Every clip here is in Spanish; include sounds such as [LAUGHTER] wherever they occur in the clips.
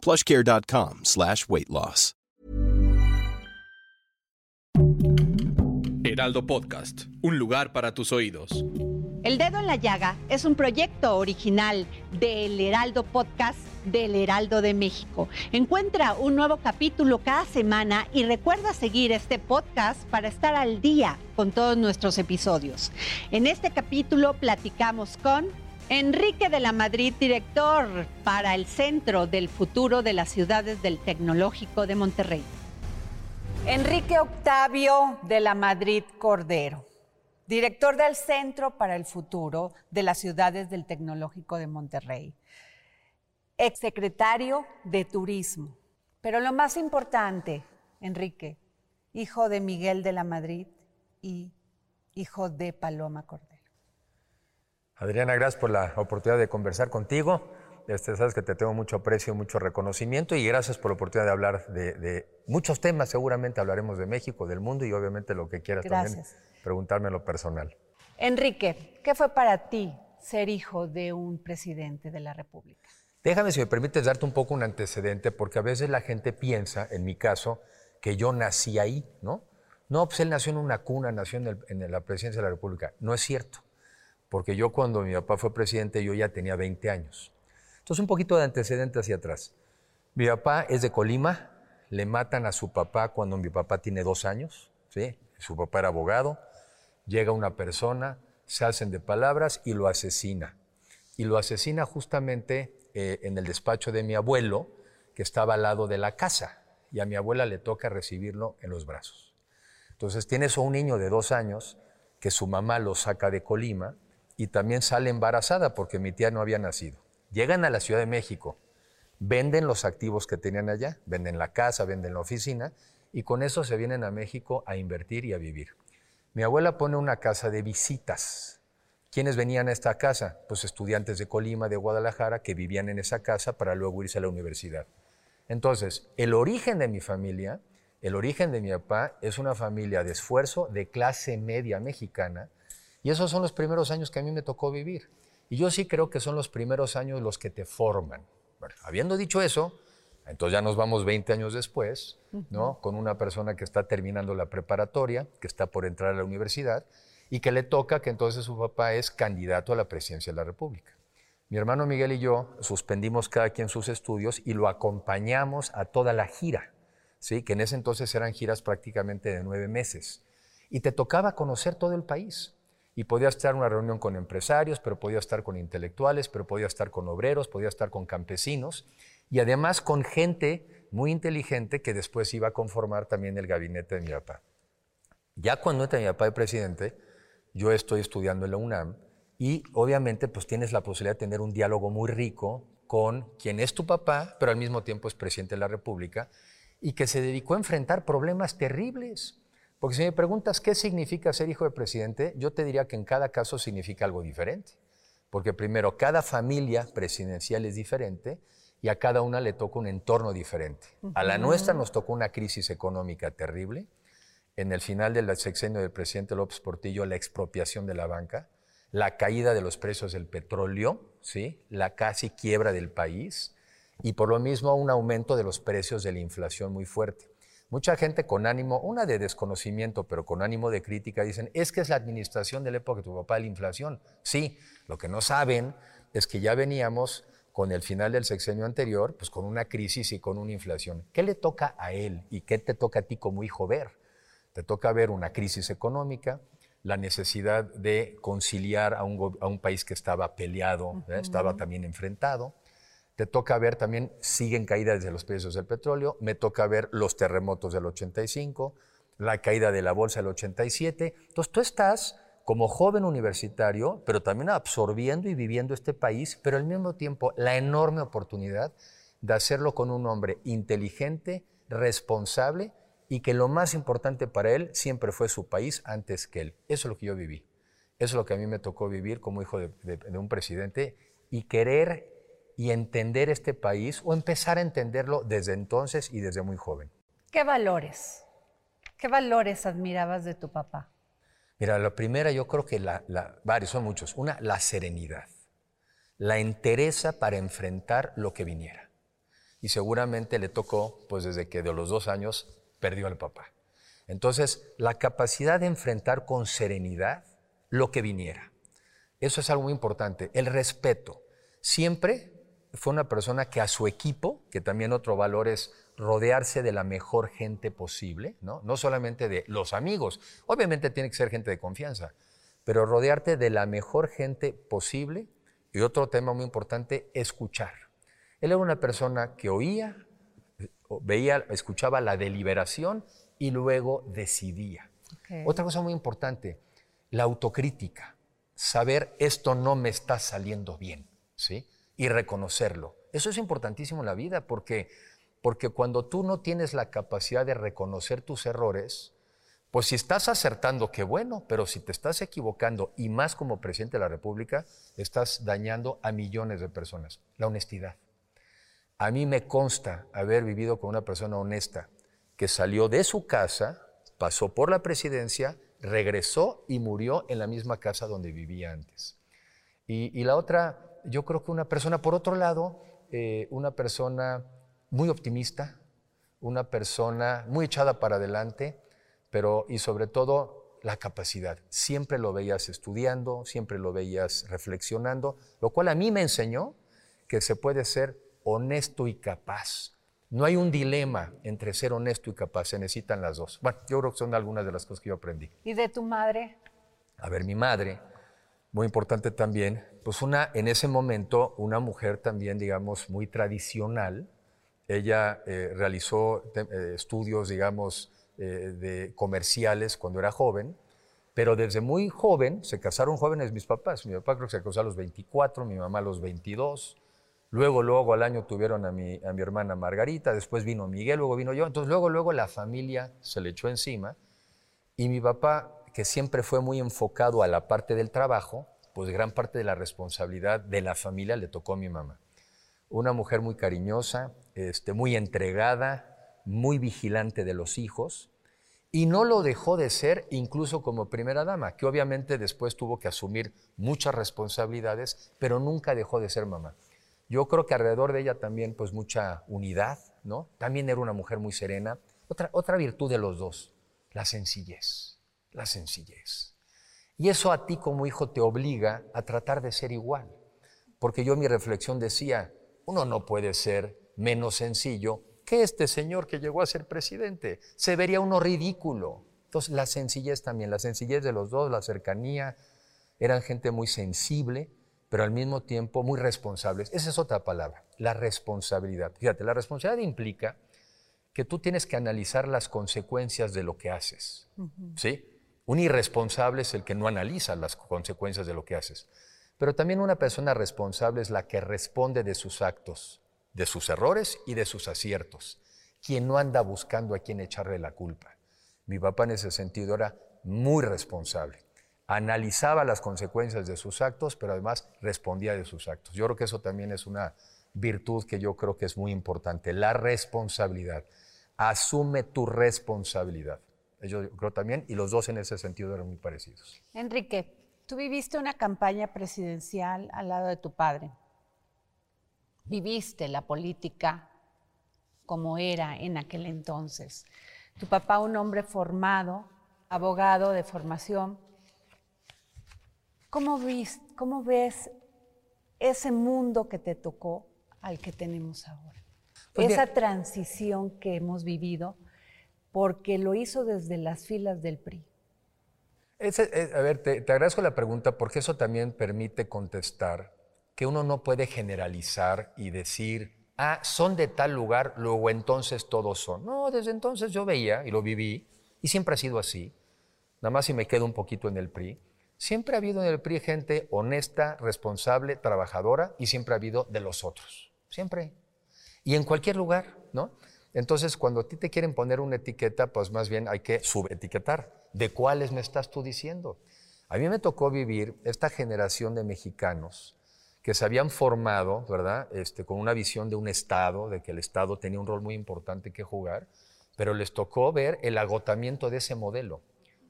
plushcare.com slash weight loss. Heraldo Podcast, un lugar para tus oídos. El Dedo en la Llaga es un proyecto original del Heraldo Podcast del Heraldo de México. Encuentra un nuevo capítulo cada semana y recuerda seguir este podcast para estar al día con todos nuestros episodios. En este capítulo platicamos con Enrique de la Madrid, director para el Centro del Futuro de las Ciudades del Tecnológico de Monterrey. Enrique Octavio de la Madrid Cordero, director del Centro para el Futuro de las Ciudades del Tecnológico de Monterrey, exsecretario de Turismo. Pero lo más importante, Enrique, hijo de Miguel de la Madrid y hijo de Paloma Cordero. Adriana, gracias por la oportunidad de conversar contigo. Este, sabes que te tengo mucho aprecio, mucho reconocimiento y gracias por la oportunidad de hablar de, muchos temas. Seguramente hablaremos de México, del mundo y obviamente lo que quieras también preguntarme en lo personal. Enrique, ¿qué fue para ti ser hijo de un presidente de la República? Déjame, si me permites, darte un poco un antecedente, porque a veces la gente piensa, en mi caso, que yo nací ahí, ¿no? No, pues él nació en una cuna, nació en la presidencia de la República. No es cierto porque yo cuando mi papá fue presidente yo ya tenía 20 años. Entonces un poquito de antecedente hacia atrás. Mi papá es de Colima, le matan a su papá cuando mi papá tiene dos años, ¿sí? su papá era abogado, llega una persona, se hacen de palabras y lo asesina. Y lo asesina justamente eh, en el despacho de mi abuelo, que estaba al lado de la casa, y a mi abuela le toca recibirlo en los brazos. Entonces tienes a un niño de dos años que su mamá lo saca de Colima, y también sale embarazada porque mi tía no había nacido. Llegan a la Ciudad de México, venden los activos que tenían allá, venden la casa, venden la oficina y con eso se vienen a México a invertir y a vivir. Mi abuela pone una casa de visitas. ¿Quiénes venían a esta casa? Pues estudiantes de Colima, de Guadalajara, que vivían en esa casa para luego irse a la universidad. Entonces, el origen de mi familia, el origen de mi papá, es una familia de esfuerzo, de clase media mexicana, y esos son los primeros años que a mí me tocó vivir. Y yo sí creo que son los primeros años los que te forman. habiendo dicho eso, entonces ya nos vamos 20 años después, ¿no? Con una persona que está terminando la preparatoria, que está por entrar a la universidad y que le toca que entonces su papá es candidato a la presidencia de la República. Mi hermano Miguel y yo suspendimos cada quien sus estudios y lo acompañamos a toda la gira, ¿sí? que en ese entonces eran giras prácticamente de nueve meses. Y te tocaba conocer todo el país y podía estar en una reunión con empresarios, pero podía estar con intelectuales, pero podía estar con obreros, podía estar con campesinos y además con gente muy inteligente que después iba a conformar también el gabinete de mi papá. Ya cuando entra mi papá de presidente, yo estoy estudiando en la UNAM y obviamente pues tienes la posibilidad de tener un diálogo muy rico con quien es tu papá, pero al mismo tiempo es presidente de la República y que se dedicó a enfrentar problemas terribles porque si me preguntas qué significa ser hijo de presidente, yo te diría que en cada caso significa algo diferente. Porque primero, cada familia presidencial es diferente y a cada una le toca un entorno diferente. A la nuestra nos tocó una crisis económica terrible. En el final del sexenio del presidente López Portillo, la expropiación de la banca, la caída de los precios del petróleo, ¿sí? la casi quiebra del país y por lo mismo un aumento de los precios de la inflación muy fuerte. Mucha gente con ánimo, una de desconocimiento, pero con ánimo de crítica, dicen, es que es la administración de la época de tu papá de la inflación. Sí, lo que no saben es que ya veníamos con el final del sexenio anterior, pues con una crisis y con una inflación. ¿Qué le toca a él y qué te toca a ti como hijo ver? Te toca ver una crisis económica, la necesidad de conciliar a un, país que estaba peleado, ¿eh? estaba también enfrentado, te toca ver también, siguen caídas de los precios del petróleo, me toca ver los terremotos del 85, la caída de la bolsa del 87. Entonces tú estás como joven universitario, pero también absorbiendo y viviendo este país, pero al mismo tiempo la enorme oportunidad de hacerlo con un hombre inteligente, responsable y que lo más importante para él siempre fue su país antes que él. Eso es lo que yo viví. Eso es lo que a mí me tocó vivir como hijo de, de un presidente y querer y entender este país o empezar a entenderlo desde entonces y desde muy joven. ¿Qué valores? ¿Qué valores admirabas de tu papá? Mira, la primera yo creo que la, varios, son muchos. Una, la serenidad, la entereza para enfrentar lo que viniera. Y seguramente le tocó, pues desde que de los dos años perdió al papá. Entonces, la capacidad de enfrentar con serenidad lo que viniera. Eso es algo muy importante. El respeto. Siempre fue una persona que a su equipo, que también otro valor es rodearse de la mejor gente posible, ¿no? No solamente de los amigos, obviamente tiene que ser gente de confianza, pero rodearte de la mejor gente posible. Y otro tema muy importante, escuchar. Él era una persona que oía, veía, escuchaba la deliberación y luego decidía. Otra cosa muy importante, la autocrítica. Saber esto no me está saliendo bien, ¿sí? Y reconocerlo. Eso es importantísimo en la vida porque porque cuando tú no tienes la capacidad de reconocer tus errores, pues si estás acertando, qué bueno, pero si te estás equivocando, y más como presidente de la República, estás dañando a millones de personas. La honestidad. A mí me consta haber vivido con una persona honesta que salió de su casa, pasó por la presidencia, regresó y murió en la misma casa donde vivía antes. Y, la otra, yo creo que una persona, por otro lado, eh, una persona muy optimista, una persona muy echada para adelante, pero y sobre todo la capacidad. Siempre lo veías estudiando, siempre lo veías reflexionando, lo cual a mí me enseñó que se puede ser honesto y capaz. No hay un dilema entre ser honesto y capaz, se necesitan las dos. Bueno, yo creo que son algunas de las cosas que yo aprendí. ¿Y de tu madre? A ver, mi madre, muy importante también, pues una, en ese momento, una mujer también, digamos, muy tradicional, ella eh, realizó eh, estudios, digamos, eh, de comerciales cuando era joven, pero desde muy joven, se casaron jóvenes mis papás. Mi papá creo que se casó a los 24, mi mamá a los 22. Luego, luego al año tuvieron a mi, a mi hermana Margarita, después vino Miguel, luego vino yo. Entonces, luego, luego la familia se le echó encima. Y mi papá, que siempre fue muy enfocado a la parte del trabajo, pues gran parte de la responsabilidad de la familia le tocó a mi mamá una mujer muy cariñosa, este, muy entregada, muy vigilante de los hijos, y no lo dejó de ser incluso como primera dama, que obviamente después tuvo que asumir muchas responsabilidades, pero nunca dejó de ser mamá. Yo creo que alrededor de ella también pues mucha unidad, ¿no? También era una mujer muy serena. Otra, otra virtud de los dos, la sencillez, la sencillez. Y eso a ti como hijo te obliga a tratar de ser igual. Porque yo mi reflexión decía, uno no puede ser menos sencillo que este señor que llegó a ser presidente. Se vería uno ridículo. Entonces, la sencillez también, la sencillez de los dos, la cercanía, eran gente muy sensible, pero al mismo tiempo muy responsables. Esa es otra palabra, la responsabilidad. Fíjate, la responsabilidad implica que tú tienes que analizar las consecuencias de lo que haces. ¿Sí? Un irresponsable es el que no analiza las consecuencias de lo que haces. Pero también una persona responsable es la que responde de sus actos, de sus errores y de sus aciertos, quien no anda buscando a quien echarle la culpa. Mi papá en ese sentido era muy responsable. Analizaba las consecuencias de sus actos, pero además respondía de sus actos. Yo creo que eso también es una virtud que yo creo que es muy importante, la responsabilidad. Asume tu responsabilidad. Yo creo también, y los dos en ese sentido eran muy parecidos. Enrique, Tú viviste una campaña presidencial al lado de tu padre. Viviste la política como era en aquel entonces. Tu papá, un hombre formado, abogado de formación. ¿Cómo, cómo ves ese mundo que te tocó al que tenemos ahora? Pues Esa transición que hemos vivido, porque lo hizo desde las filas del PRI. Eh, a ver, te, agradezco la pregunta porque eso también permite contestar que uno no puede generalizar y decir, ah, son de tal lugar, luego entonces todos son. No, desde entonces yo veía y lo viví y siempre ha sido así. Nada más si me quedo un poquito en el PRI. Siempre ha habido en el PRI gente honesta, responsable, trabajadora y siempre ha habido de los otros. Siempre. Y en cualquier lugar, ¿no? Entonces, cuando a ti te quieren poner una etiqueta, pues más bien hay que subetiquetar. ¿De cuáles me estás tú diciendo? A mí me tocó vivir esta generación de mexicanos que se habían formado, ¿verdad? Este, con una visión de un Estado, de que el Estado tenía un rol muy importante que jugar, pero les tocó ver el agotamiento de ese modelo.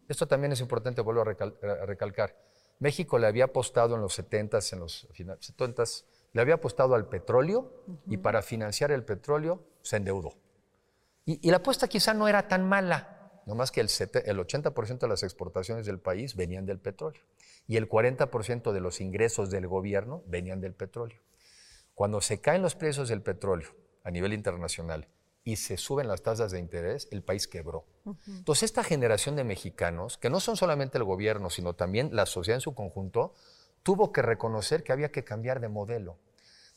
Esto también es importante, vuelvo a, recalcar. México le había apostado en los 70s, en los 70s, le había apostado al petróleo y para financiar el petróleo se endeudó. Y, la apuesta quizá no era tan mala, nomás que el, el 80% de las exportaciones del país venían del petróleo y el 40% de los ingresos del gobierno venían del petróleo. Cuando se caen los precios del petróleo a nivel internacional y se suben las tasas de interés, el país quebró. Entonces, esta generación de mexicanos, que no son solamente el gobierno, sino también la sociedad en su conjunto, tuvo que reconocer que había que cambiar de modelo.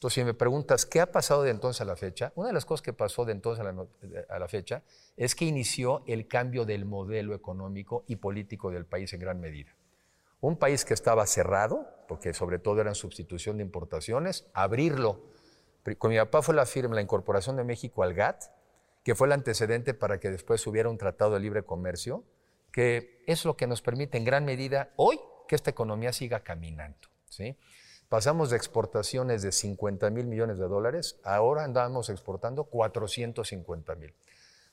Entonces, si me preguntas qué ha pasado de entonces a la fecha, una de las cosas que pasó de entonces a la, a la, fecha es que inició el cambio del modelo económico y político del país en gran medida. Un país que estaba cerrado, porque sobre todo era en sustitución de importaciones, abrirlo con mi papá fue la firma, la incorporación de México al GATT, que fue el antecedente para que después hubiera un tratado de libre comercio, que es lo que nos permite en gran medida hoy que esta economía siga caminando. ¿sí? Pasamos de exportaciones de 50 mil millones de dólares, ahora andamos exportando 450 mil.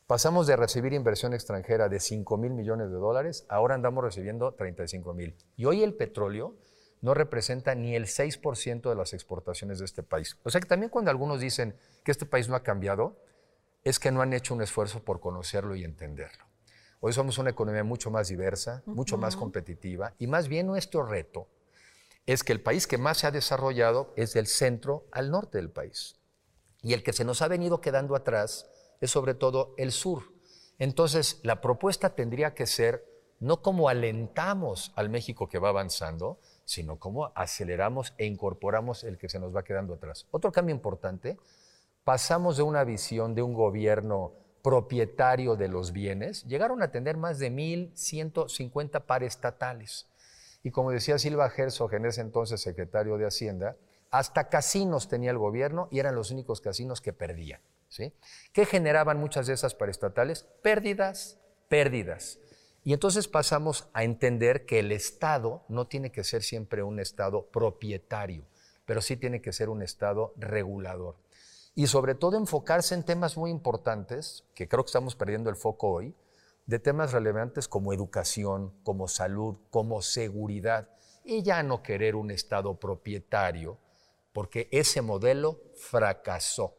Pasamos de recibir inversión extranjera de 5 mil millones de dólares, ahora andamos recibiendo 35 mil. Y hoy el petróleo no representa ni el 6% de las exportaciones de este país. O sea que también cuando algunos dicen que este país no ha cambiado, es que no han hecho un esfuerzo por conocerlo y entenderlo. Hoy somos una economía mucho más diversa, mucho más competitiva, y más bien nuestro reto es que el país que más se ha desarrollado es del centro al norte del país. Y el que se nos ha venido quedando atrás es sobre todo el sur. Entonces, la propuesta tendría que ser no como alentamos al México que va avanzando, sino cómo aceleramos e incorporamos el que se nos va quedando atrás. Otro cambio importante, pasamos de una visión de un gobierno propietario de los bienes, llegaron a tener más de 1.150 paraestatales. Y como decía Silva Herzog, en ese entonces secretario de Hacienda, hasta casinos tenía el gobierno y eran los únicos casinos que perdían. ¿sí? ¿Qué generaban muchas de esas paraestatales? Pérdidas, pérdidas. Y entonces pasamos a entender que el Estado no tiene que ser siempre un Estado propietario, pero sí tiene que ser un Estado regulador. Y sobre todo enfocarse en temas muy importantes, que creo que estamos perdiendo el foco hoy, de temas relevantes como educación, como salud, como seguridad, y ya no querer un Estado propietario, porque ese modelo fracasó.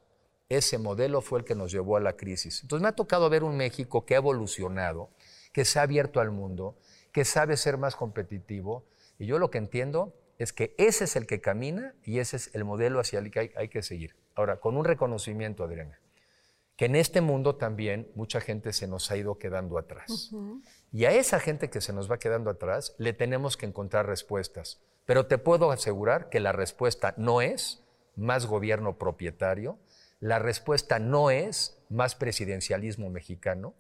Ese modelo fue el que nos llevó a la crisis. Entonces me ha tocado ver un México que ha evolucionado, que se ha abierto al mundo, que sabe ser más competitivo. Y yo lo que entiendo es que ese es el que camina y ese es el modelo hacia el que hay, que seguir. Ahora, con un reconocimiento, Adriana, que en este mundo también mucha gente se nos ha ido quedando atrás. Y a esa gente que se nos va quedando atrás le tenemos que encontrar respuestas. Pero te puedo asegurar que la respuesta no es más gobierno propietario, la respuesta no es más presidencialismo mexicano,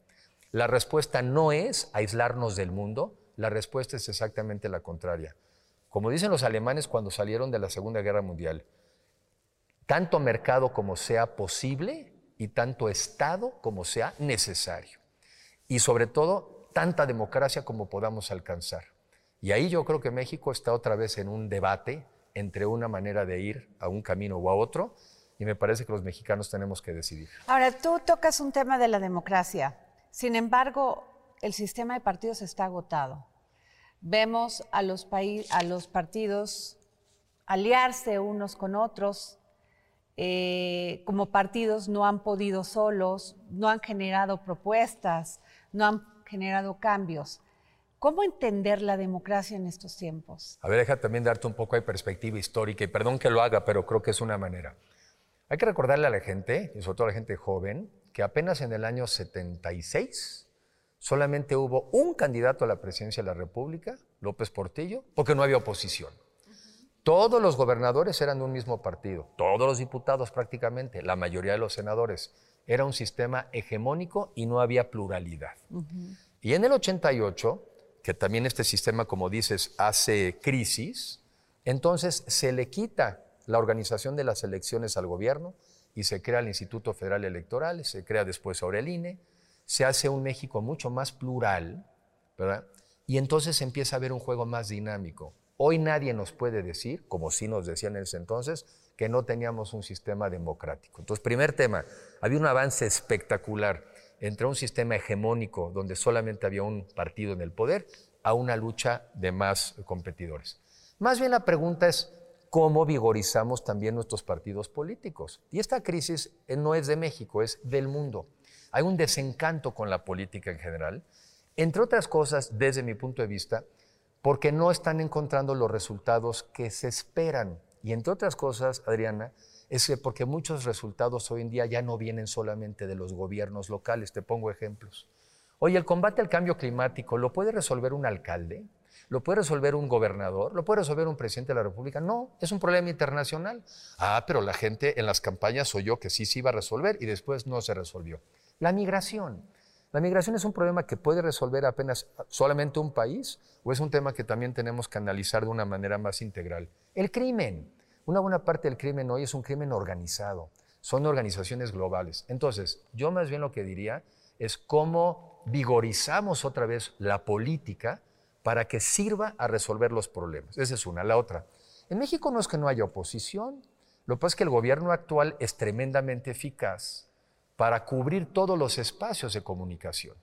la respuesta no es aislarnos del mundo, la respuesta es exactamente la contraria. Como dicen los alemanes cuando salieron de la Segunda Guerra Mundial, tanto mercado como sea posible y tanto Estado como sea necesario. Y sobre todo, tanta democracia como podamos alcanzar. Y ahí yo creo que México está otra vez en un debate entre una manera de ir a un camino o a otro, y me parece que los mexicanos tenemos que decidir. Ahora, tú tocas un tema de la democracia. Sin embargo, el sistema de partidos está agotado. Vemos a los, a los partidos aliarse unos con otros. Eh, como partidos no han podido solos, no han generado propuestas, no han generado cambios. ¿Cómo entender la democracia en estos tiempos? A ver, deja también darte un poco de perspectiva histórica y perdón que lo haga, pero creo que es una manera. Hay que recordarle a la gente, y sobre todo a la gente joven, que apenas en el año 76 solamente hubo un candidato a la presidencia de la República, López Portillo, porque no había oposición. Todos los gobernadores eran de un mismo partido, todos los diputados prácticamente, la mayoría de los senadores. Era un sistema hegemónico y no había pluralidad. Y en el 88, que también este sistema, como dices, hace crisis, entonces se le quita la organización de las elecciones al gobierno, y se crea el Instituto Federal Electoral, se crea después ahora el INE, se hace un México mucho más plural, ¿verdad? Y entonces empieza a haber un juego más dinámico. Hoy nadie nos puede decir, como sí nos decían en ese entonces, que no teníamos un sistema democrático. Entonces, primer tema, había un avance espectacular entre un sistema hegemónico donde solamente había un partido en el poder a una lucha de más competidores. Más bien la pregunta es cómo vigorizamos también nuestros partidos políticos. Y esta crisis eh, no es de México, es del mundo. Hay un desencanto con la política en general, entre otras cosas, desde mi punto de vista, porque no están encontrando los resultados que se esperan. Y entre otras cosas, Adriana, es que porque muchos resultados hoy en día ya no vienen solamente de los gobiernos locales. Te pongo ejemplos. Oye, el combate al cambio climático, ¿lo puede resolver un alcalde? ¿Lo puede resolver un gobernador? ¿Lo puede resolver un presidente de la República? No, es un problema internacional. Ah, pero la gente en las campañas oyó que sí se iba a resolver y después no se resolvió. La migración. ¿La migración es un problema que puede resolver apenas solamente un país o es un tema que también tenemos que analizar de una manera más integral? El crimen. Una buena parte del crimen hoy es un crimen organizado. Son organizaciones globales. Entonces, yo más bien lo que diría es cómo vigorizamos otra vez la política para que sirva a resolver los problemas. Esa es una. La otra, en México no es que no haya oposición, lo que pasa es que el gobierno actual es tremendamente eficaz para cubrir todos los espacios de comunicación.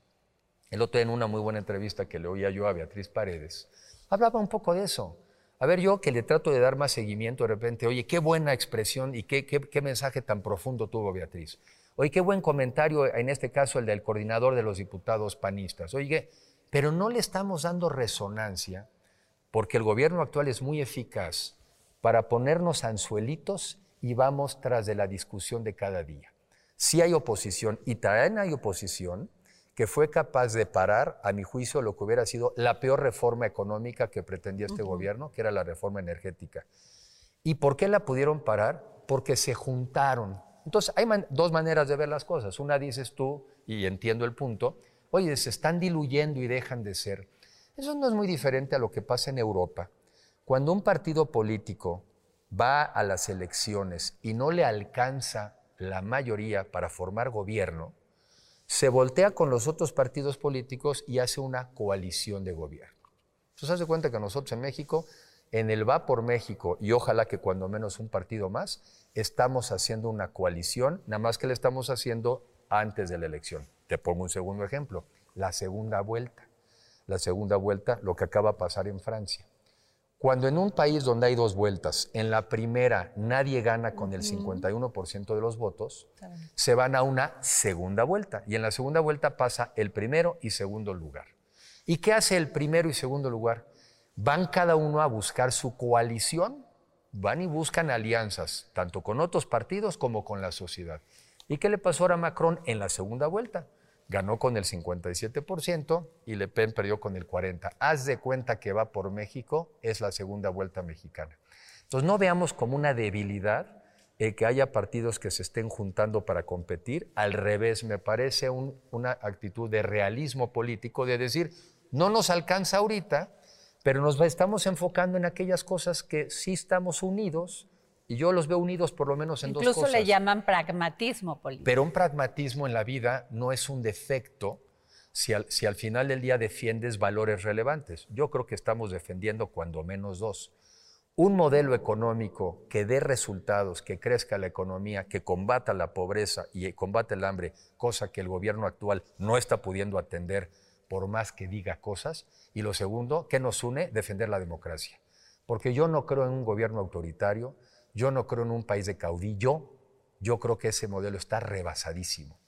El otro en una muy buena entrevista que le oía yo a Beatriz Paredes, hablaba un poco de eso. A ver, yo que le trato de dar más seguimiento de repente, oye, qué buena expresión y qué, qué mensaje tan profundo tuvo Beatriz. Oye, qué buen comentario, en este caso el del coordinador de los diputados panistas. Oye, pero no le estamos dando resonancia porque el gobierno actual es muy eficaz para ponernos anzuelitos y vamos tras de la discusión de cada día. Si hay oposición y también hay oposición que fue capaz de parar, a mi juicio, lo que hubiera sido la peor reforma económica que pretendía este gobierno, que era la reforma energética. ¿Y por qué la pudieron parar? Porque se juntaron. Entonces, hay dos maneras de ver las cosas. Una dices tú, y entiendo el punto, oye, se están diluyendo y dejan de ser. Eso no es muy diferente a lo que pasa en Europa. Cuando un partido político va a las elecciones y no le alcanza la mayoría para formar gobierno, se voltea con los otros partidos políticos y hace una coalición de gobierno. Entonces, haz de cuenta que nosotros en México, en el Va por México, y ojalá que cuando menos un partido más, estamos haciendo una coalición, nada más que le estamos haciendo antes de la elección. Te pongo un segundo ejemplo, la segunda vuelta. La segunda vuelta, lo que acaba de pasar en Francia. Cuando en un país donde hay dos vueltas, en la primera nadie gana con el 51% de los votos, se van a una segunda vuelta. Y en la segunda vuelta pasa el primero y segundo lugar. ¿Y qué hace el primero y segundo lugar? Van cada uno a buscar su coalición, van y buscan alianzas, tanto con otros partidos como con la sociedad. ¿Y qué le pasó ahora a Macron en la segunda vuelta? Ganó con el 57% y Le Pen perdió con el 40%. Haz de cuenta que va por México, es la segunda vuelta mexicana. Entonces no veamos como una debilidad el que haya partidos que se estén juntando para competir. Al revés, me parece una actitud de realismo político, de decir, no nos alcanza ahorita, pero nos estamos enfocando en aquellas cosas que sí estamos unidos y yo los veo unidos por lo menos en dos cosas. Incluso le llaman pragmatismo político. Pero un pragmatismo en la vida no es un defecto si al, si al final del día defiendes valores relevantes. Yo creo que estamos defendiendo cuando menos dos. Un modelo económico que dé resultados, que crezca la economía, que combata la pobreza y combate el hambre, cosa que el gobierno actual no está pudiendo atender por más que diga cosas. Y lo segundo, ¿qué nos une? Defender la democracia. Porque yo no creo en un gobierno autoritario, yo no creo en un país de caudillo, yo creo que ese modelo está rebasadísimo.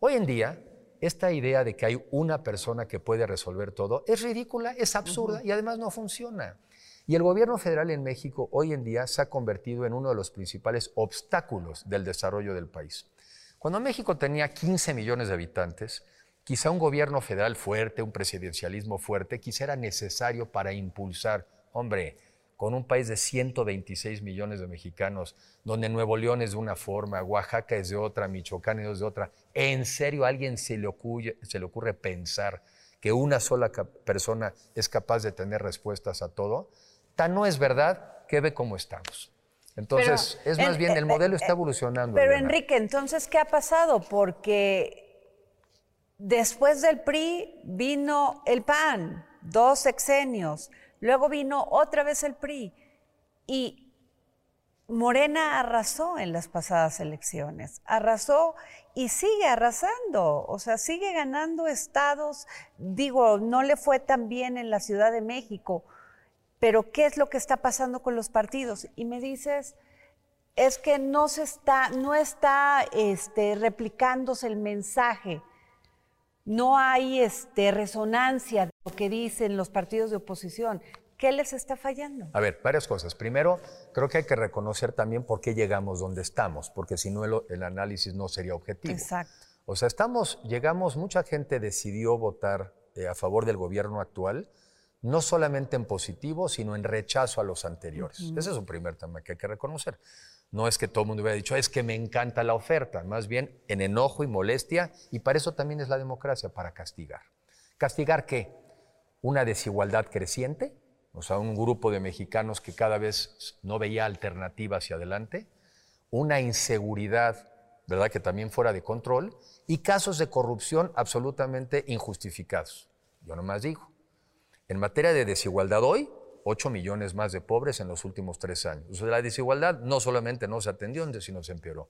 Hoy en día, esta idea de que hay una persona que puede resolver todo es ridícula, es absurda y además no funciona. Y el gobierno federal en México hoy en día se ha convertido en uno de los principales obstáculos del desarrollo del país. Cuando México tenía 15 millones de habitantes, quizá un gobierno federal fuerte, un presidencialismo fuerte, quizá era necesario para impulsar, hombre, con un país de 126 millones de mexicanos, donde Nuevo León es de una forma, Oaxaca es de otra, Michoacán es de otra, ¿en serio a alguien se le ocurre, se le ocurre pensar que una sola persona es capaz de tener respuestas a todo? Tan no es verdad que ve cómo estamos. Entonces, es más en- bien, el eh, modelo eh, está evolucionando. Pero Elena. Enrique, entonces, ¿qué ha pasado? Porque después del PRI vino el PAN, dos sexenios, luego vino otra vez el PRI y Morena arrasó en las pasadas elecciones, arrasó y sigue arrasando, o sea, sigue ganando estados, digo, no le fue tan bien en la Ciudad de México, pero ¿qué es lo que está pasando con los partidos? Y me dices, es que no se está, no está este, replicándose el mensaje, no hay este, resonancia de lo que dicen los partidos de oposición. ¿Qué les está fallando? A ver, varias cosas. Primero, creo que hay que reconocer también por qué llegamos donde estamos, porque si no el, el análisis no sería objetivo. Exacto. O sea, estamos, llegamos, mucha gente decidió votar eh, a favor del gobierno actual, no solamente en positivo, sino en rechazo a los anteriores. Ese es un primer tema que hay que reconocer. No es que todo el mundo hubiera dicho, es que me encanta la oferta, más bien en enojo y molestia, y para eso también es la democracia, para castigar. ¿Castigar qué? Una desigualdad creciente, o sea, un grupo de mexicanos que cada vez no veía alternativa hacia adelante, una inseguridad, ¿verdad?, que también fuera de control, y casos de corrupción absolutamente injustificados. Yo nomás digo, en materia de desigualdad hoy, 8 millones más de pobres en los últimos tres años. O sea, la desigualdad no solamente no se atendió, sino se empeoró.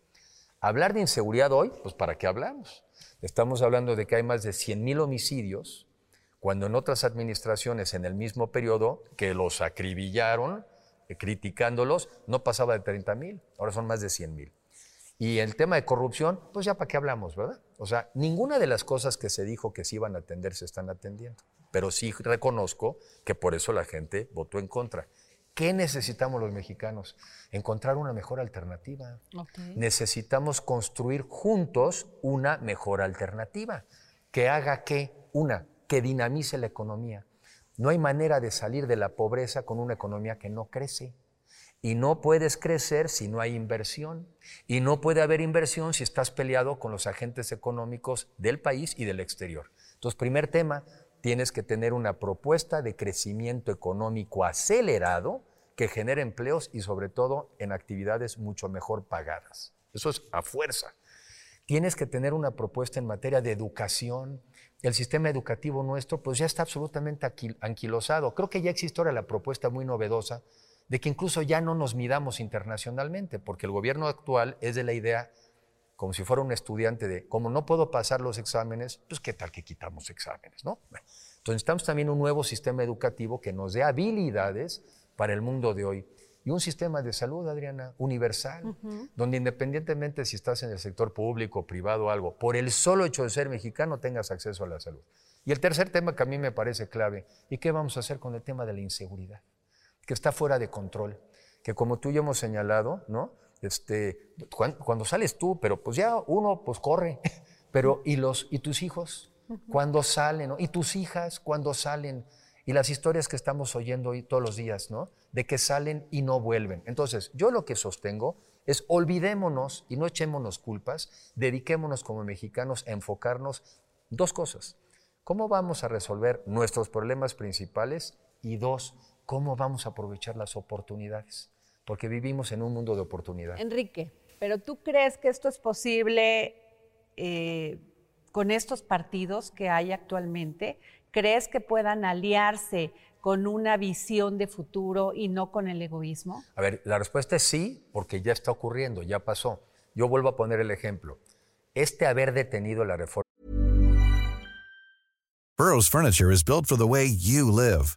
Hablar de inseguridad hoy, pues ¿para qué hablamos? Estamos hablando de que hay más de 100 mil homicidios, cuando en otras administraciones en el mismo periodo que los acribillaron, eh, criticándolos, no pasaba de 30 mil, ahora son más de 100 mil. Y el tema de corrupción, pues ya para qué hablamos, ¿verdad? O sea, ninguna de las cosas que se dijo que se iban a atender se están atendiendo. Pero sí reconozco que por eso la gente votó en contra. ¿Qué necesitamos los mexicanos? Encontrar una mejor alternativa. Necesitamos construir juntos una mejor alternativa que haga que, una, que dinamice la economía. No hay manera de salir de la pobreza con una economía que no crece. Y no puedes crecer si no hay inversión. Y no puede haber inversión si estás peleado con los agentes económicos del país y del exterior. Entonces, primer tema, tienes que tener una propuesta de crecimiento económico acelerado que genere empleos y sobre todo en actividades mucho mejor pagadas. Eso es a fuerza. Tienes que tener una propuesta en materia de educación. El sistema educativo nuestro pues ya está absolutamente anquilosado. Creo que ya existe ahora la propuesta muy novedosa de que incluso ya no nos midamos internacionalmente, porque el gobierno actual es de la idea, como si fuera un estudiante de, como no puedo pasar los exámenes, pues qué tal que quitamos exámenes, ¿no? Bueno, entonces necesitamos también un nuevo sistema educativo que nos dé habilidades para el mundo de hoy. Y un sistema de salud, Adriana, universal, donde independientemente si estás en el sector público, privado o algo, por el solo hecho de ser mexicano tengas acceso a la salud. Y el tercer tema que a mí me parece clave, ¿y qué vamos a hacer con el tema de la inseguridad? Que está fuera de control, que como tú y yo hemos señalado, ¿no? Este, cuan- cuando, sales tú, pero pues ya uno pues corre, [LAUGHS] pero ¿y, los, y tus hijos? Cuando salen, ¿no? ¿Y tus hijas cuando salen? Y las historias que estamos oyendo hoy todos los días, ¿no? De que salen y no vuelven. Entonces, yo lo que sostengo es olvidémonos y no echémonos culpas, dediquémonos como mexicanos a enfocarnos dos cosas. ¿Cómo vamos a resolver nuestros problemas principales? Y dos, ¿cómo vamos a aprovechar las oportunidades? Porque vivimos en un mundo de oportunidades. Enrique, pero ¿tú crees que esto es posible eh, con estos partidos que hay actualmente? ¿Crees que puedan aliarse con una visión de futuro y no con el egoísmo? A ver, la respuesta es sí, porque ya está ocurriendo, ya pasó. Yo vuelvo a poner el ejemplo. Este haber detenido la reforma Burrow's furniture is built for the way you live.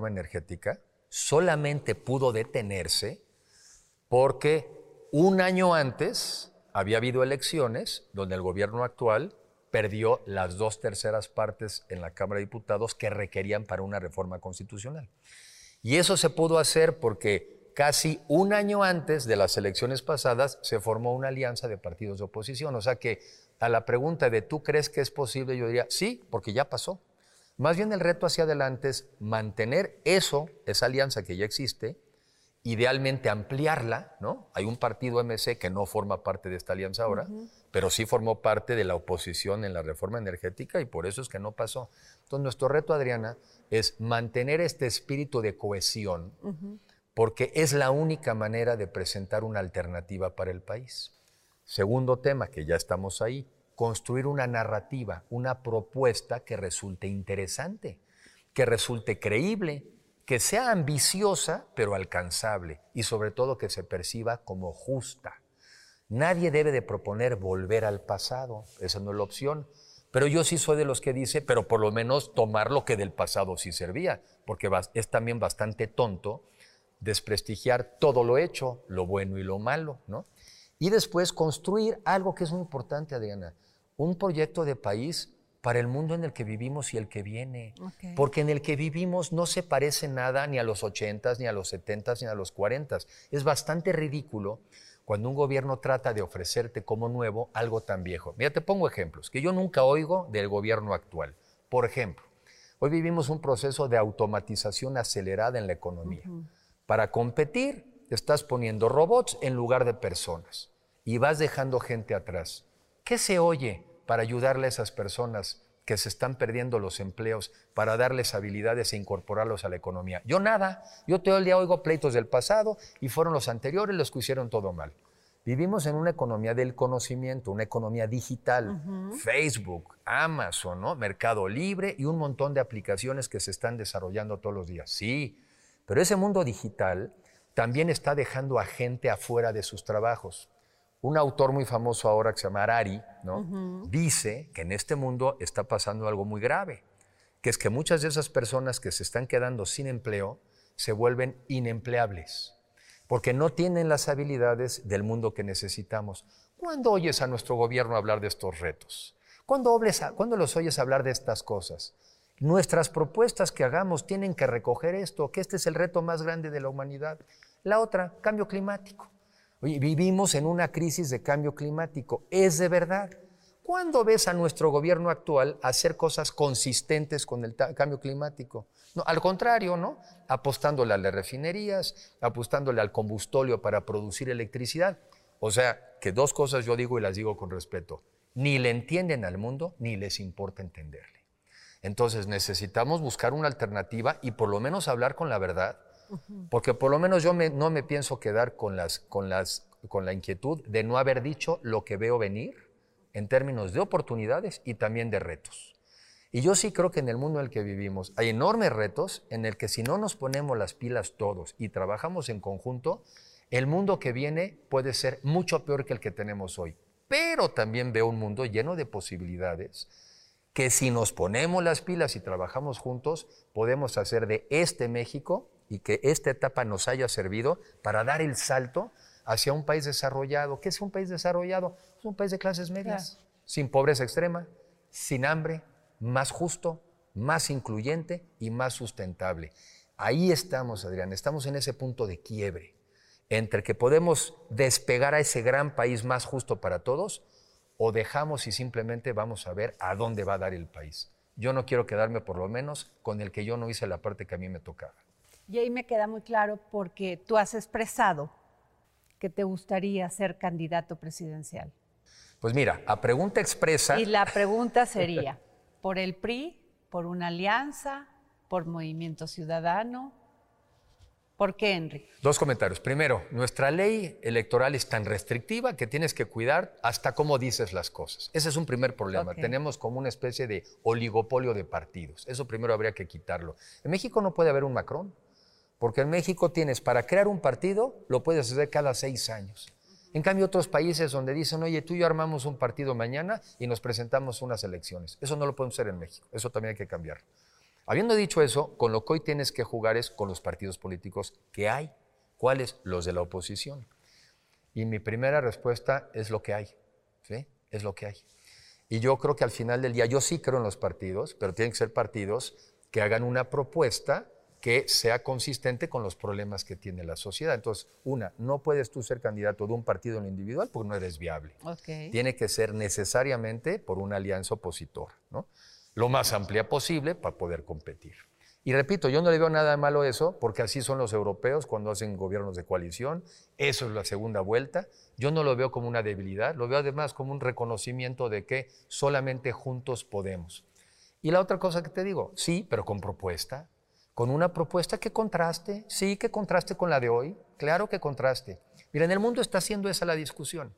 Energética solamente pudo detenerse porque un año antes había habido elecciones donde el gobierno actual perdió las dos terceras partes en la Cámara de Diputados que requerían para una reforma constitucional. Y eso se pudo hacer porque casi un año antes de las elecciones pasadas se formó una alianza de partidos de oposición. O sea que a la pregunta de ¿tú crees que es posible? Yo diría, sí, porque ya pasó. Más bien el reto hacia adelante es mantener eso, esa alianza que ya existe, idealmente ampliarla, ¿no? Hay un partido MC que no forma parte de esta alianza ahora, pero sí formó parte de la oposición en la reforma energética y por eso es que no pasó. Entonces nuestro reto, Adriana, es mantener este espíritu de cohesión, porque es la única manera de presentar una alternativa para el país. Segundo tema, que ya estamos ahí, construir una narrativa, una propuesta que resulte interesante, que resulte creíble, que sea ambiciosa pero alcanzable y sobre todo que se perciba como justa. Nadie debe de proponer volver al pasado, esa no es la opción. Pero yo sí soy de los que dice, pero por lo menos tomar lo que del pasado sí servía, porque es también bastante tonto desprestigiar todo lo hecho, lo bueno y lo malo, ¿no? Y después construir algo que es muy importante, Adriana, un proyecto de país para el mundo en el que vivimos y el que viene. Porque en el que vivimos no se parece nada ni a los 80 ni a los 70 ni a los 40 Es bastante ridículo cuando un gobierno trata de ofrecerte como nuevo algo tan viejo. Mira, te pongo ejemplos que yo nunca oigo del gobierno actual. Por ejemplo, hoy vivimos un proceso de automatización acelerada en la economía. Para competir, estás poniendo robots en lugar de personas y vas dejando gente atrás. ¿Qué se oye para ayudarle a esas personas que se están perdiendo los empleos, para darles habilidades e incorporarlos a la economía? Yo nada, yo todo el día oigo pleitos del pasado y fueron los anteriores los que hicieron todo mal. Vivimos en una economía del conocimiento, una economía digital, Facebook, Amazon, ¿no? Mercado Libre y un montón de aplicaciones que se están desarrollando todos los días. Sí, pero ese mundo digital también está dejando a gente afuera de sus trabajos. Un autor muy famoso ahora que se llama Arari, ¿no? dice que en este mundo está pasando algo muy grave, que es que muchas de esas personas que se están quedando sin empleo se vuelven inempleables, porque no tienen las habilidades del mundo que necesitamos. ¿Cuándo oyes a nuestro gobierno hablar de estos retos? ¿Cuándo, ¿Cuándo los oyes hablar de estas cosas? Nuestras propuestas que hagamos tienen que recoger esto, que este es el reto más grande de la humanidad. La otra, cambio climático vivimos en una crisis de cambio climático. Es de verdad. ¿Cuándo ves a nuestro gobierno actual hacer cosas consistentes con el cambio climático? Al contrario, ¿no? Apostándole a las refinerías, apostándole al combustóleo para producir electricidad. O sea, que dos cosas yo digo y las digo con respeto. Ni le entienden al mundo, ni les importa entenderle. Entonces necesitamos buscar una alternativa y por lo menos hablar con la verdad porque por lo menos yo no me pienso quedar con, las, con, las, con la inquietud de no haber dicho lo que veo venir en términos de oportunidades y también de retos. Y yo sí creo que en el mundo en el que vivimos hay enormes retos en el que si no nos ponemos las pilas todos y trabajamos en conjunto, el mundo que viene puede ser mucho peor que el que tenemos hoy. Pero también veo un mundo lleno de posibilidades que si nos ponemos las pilas y trabajamos juntos, podemos hacer de este México y que esta etapa nos haya servido para dar el salto hacia un país desarrollado. ¿Qué es un país desarrollado? Es un país de clases medias, sin pobreza extrema, sin hambre, más justo, más incluyente y más sustentable. Ahí estamos, Adrián, estamos en ese punto de quiebre entre que podemos despegar a ese gran país más justo para todos o dejamos y simplemente vamos a ver a dónde va a dar el país. Yo no quiero quedarme por lo menos con el que yo no hice la parte que a mí me tocaba. Y ahí me queda muy claro porque tú has expresado que te gustaría ser candidato presidencial. Pues mira, a pregunta expresa. Y la pregunta [LAUGHS] sería, ¿por el PRI? ¿Por una alianza? ¿Por Movimiento Ciudadano? ¿Por qué, Enrique? Dos comentarios. Primero, nuestra ley electoral es tan restrictiva que tienes que cuidar hasta cómo dices las cosas. Ese es un primer problema. Tenemos como una especie de oligopolio de partidos. Eso primero habría que quitarlo. En México no puede haber un Macron. Porque en México tienes, para crear un partido, lo puedes hacer cada seis años. En cambio, otros países donde dicen, oye, tú y yo armamos un partido mañana y nos presentamos unas elecciones. Eso no lo podemos hacer en México. Eso también hay que cambiar. Habiendo dicho eso, con lo que hoy tienes que jugar es con los partidos políticos que hay. ¿Cuáles? Los de la oposición. Y mi primera respuesta es lo que hay. ¿sí? Es lo que hay. Y yo creo que al final del día, yo sí creo en los partidos, pero tienen que ser partidos que hagan una propuesta que sea consistente con los problemas que tiene la sociedad. Entonces, una, no puedes tú ser candidato de un partido en lo individual porque no eres viable. Tiene que ser necesariamente por una alianza opositora, ¿no? Lo más amplia posible para poder competir. Y repito, yo no le veo nada de malo eso, porque así son los europeos cuando hacen gobiernos de coalición. Eso es la segunda vuelta. Yo no lo veo como una debilidad, lo veo además como un reconocimiento de que solamente juntos podemos. Y la otra cosa que te digo, sí, pero con propuesta, con una propuesta que contraste, sí, que contraste con la de hoy, claro que contraste. Mira, en el mundo está haciendo esa la discusión.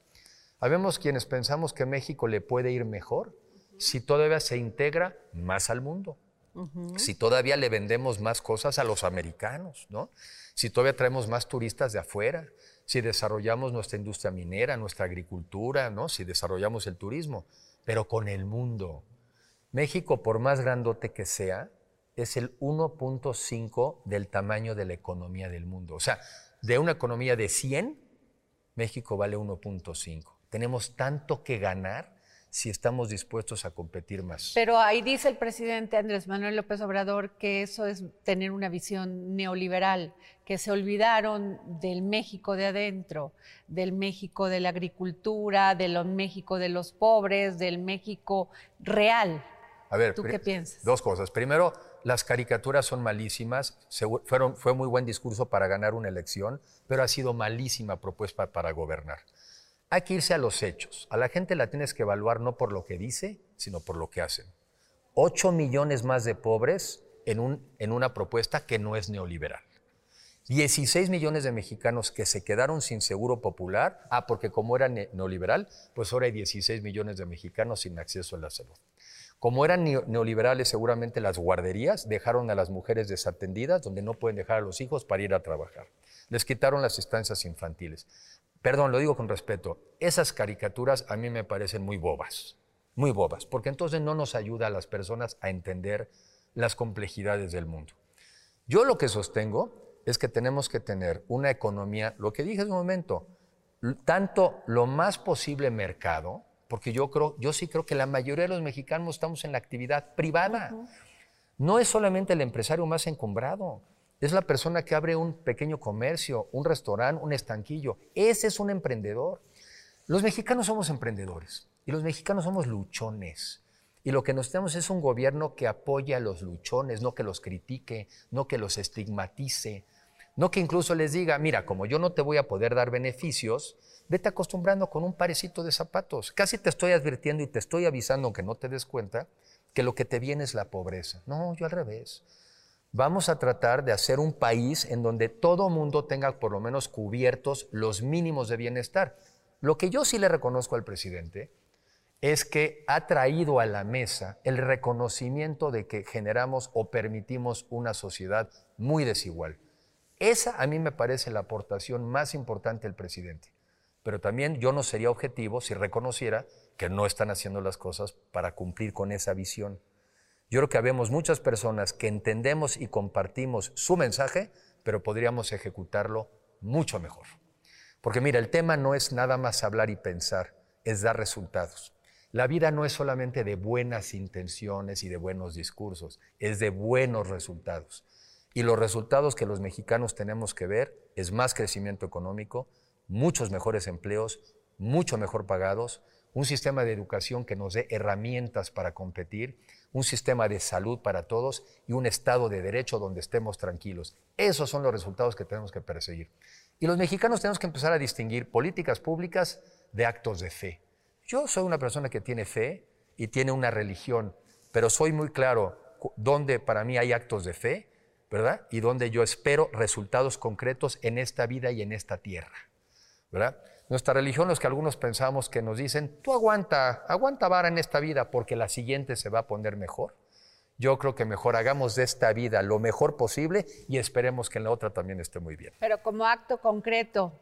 Habemos quienes pensamos que México le puede ir mejor si todavía se integra más al mundo, si todavía le vendemos más cosas a los americanos, ¿no? Si todavía traemos más turistas de afuera, si desarrollamos nuestra industria minera, nuestra agricultura, ¿no? Si desarrollamos el turismo, pero con el mundo. México, por más grandote que sea, es el 1.5 del tamaño de la economía del mundo. O sea, de una economía de 100, México vale 1.5. Tenemos tanto que ganar si estamos dispuestos a competir más. Pero ahí dice el presidente Andrés Manuel López Obrador que eso es tener una visión neoliberal, que se olvidaron del México de adentro, del México de la agricultura, del México de los pobres, del México real. A ver, ¿tú qué piensas? Dos cosas. Primero, las caricaturas son malísimas. Fueron, fue muy buen discurso para ganar una elección, pero ha sido malísima propuesta para gobernar. Hay que irse a los hechos. A la gente la tienes que evaluar no por lo que dice, sino por lo que hacen. Ocho millones más de pobres en, un, en una propuesta que no es neoliberal. 16 millones de mexicanos que se quedaron sin seguro popular. Ah, porque como era neoliberal, pues ahora hay 16 millones de mexicanos sin acceso a la salud. Como eran neoliberales, seguramente las guarderías dejaron a las mujeres desatendidas, donde no pueden dejar a los hijos para ir a trabajar. Les quitaron las estancias infantiles. Perdón, lo digo con respeto. Esas caricaturas a mí me parecen muy bobas, muy bobas, porque entonces no nos ayuda a las personas a entender las complejidades del mundo. Yo lo que sostengo es que tenemos que tener una economía, lo que dije hace un momento, tanto lo más posible mercado, porque yo creo, yo sí creo que la mayoría de los mexicanos estamos en la actividad privada. No es solamente el empresario más encumbrado, es la persona que abre un pequeño comercio, un restaurante, un estanquillo. Ese es un emprendedor. Los mexicanos somos emprendedores y los mexicanos somos luchones. Y lo que nos tenemos es un gobierno que apoye a los luchones, no que los critique, no que los estigmatice, no que incluso les diga, mira, como yo no te voy a poder dar beneficios, vete acostumbrando con un parecito de zapatos. Casi te estoy advirtiendo y te estoy avisando, aunque no te des cuenta, que lo que te viene es la pobreza. No, yo al revés. Vamos a tratar de hacer un país en donde todo mundo tenga por lo menos cubiertos los mínimos de bienestar. Lo que yo sí le reconozco al presidente es que ha traído a la mesa el reconocimiento de que generamos o permitimos una sociedad muy desigual. Esa a mí me parece la aportación más importante del presidente pero también yo no sería objetivo si reconociera que no están haciendo las cosas para cumplir con esa visión. Yo creo que habemos muchas personas que entendemos y compartimos su mensaje, pero podríamos ejecutarlo mucho mejor. Porque mira, el tema no es nada más hablar y pensar, es dar resultados. La vida no es solamente de buenas intenciones y de buenos discursos, es de buenos resultados. Y los resultados que los mexicanos tenemos que ver es más crecimiento económico, muchos mejores empleos, mucho mejor pagados, un sistema de educación que nos dé herramientas para competir, un sistema de salud para todos y un Estado de Derecho donde estemos tranquilos. Esos son los resultados que tenemos que perseguir. Y los mexicanos tenemos que empezar a distinguir políticas públicas de actos de fe. Yo soy una persona que tiene fe y tiene una religión, pero soy muy claro dónde para mí hay actos de fe, ¿verdad? Y donde yo espero resultados concretos en esta vida y en esta tierra. Nuestra religión, los que algunos pensamos que nos dicen, tú aguanta, aguanta vara en esta vida porque la siguiente se va a poner mejor. Yo creo que mejor hagamos de esta vida lo mejor posible y esperemos que en la otra también esté muy bien. Pero como acto concreto,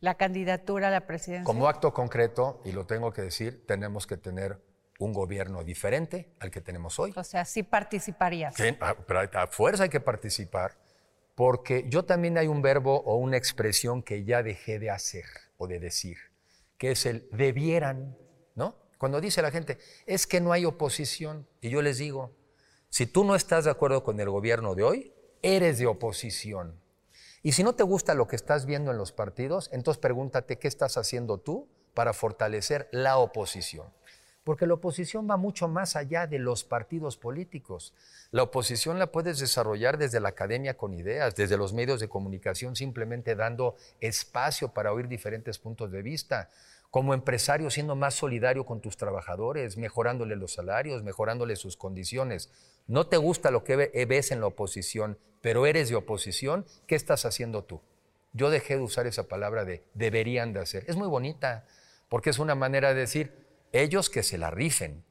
la candidatura a la presidencia. Como acto concreto, y lo tengo que decir, tenemos que tener un gobierno diferente al que tenemos hoy. O sea, sí participarías. Sí, pero a fuerza hay que participar porque yo también hay un verbo o una expresión que ya dejé de hacer o de decir, que es el debieran, ¿no? Cuando dice la gente, es que no hay oposición, y yo les digo, si tú no estás de acuerdo con el gobierno de hoy, eres de oposición. Y si no te gusta lo que estás viendo en los partidos, entonces pregúntate qué estás haciendo tú para fortalecer la oposición. Porque la oposición va mucho más allá de los partidos políticos. La oposición la puedes desarrollar desde la academia con ideas, desde los medios de comunicación, simplemente dando espacio para oír diferentes puntos de vista. Como empresario, siendo más solidario con tus trabajadores, mejorándole los salarios, mejorándole sus condiciones. No te gusta lo que ves en la oposición, pero eres de oposición, ¿qué estás haciendo tú? Yo dejé de usar esa palabra de deberían de hacer. Es muy bonita, porque es una manera de decir, ellos que se la rifen,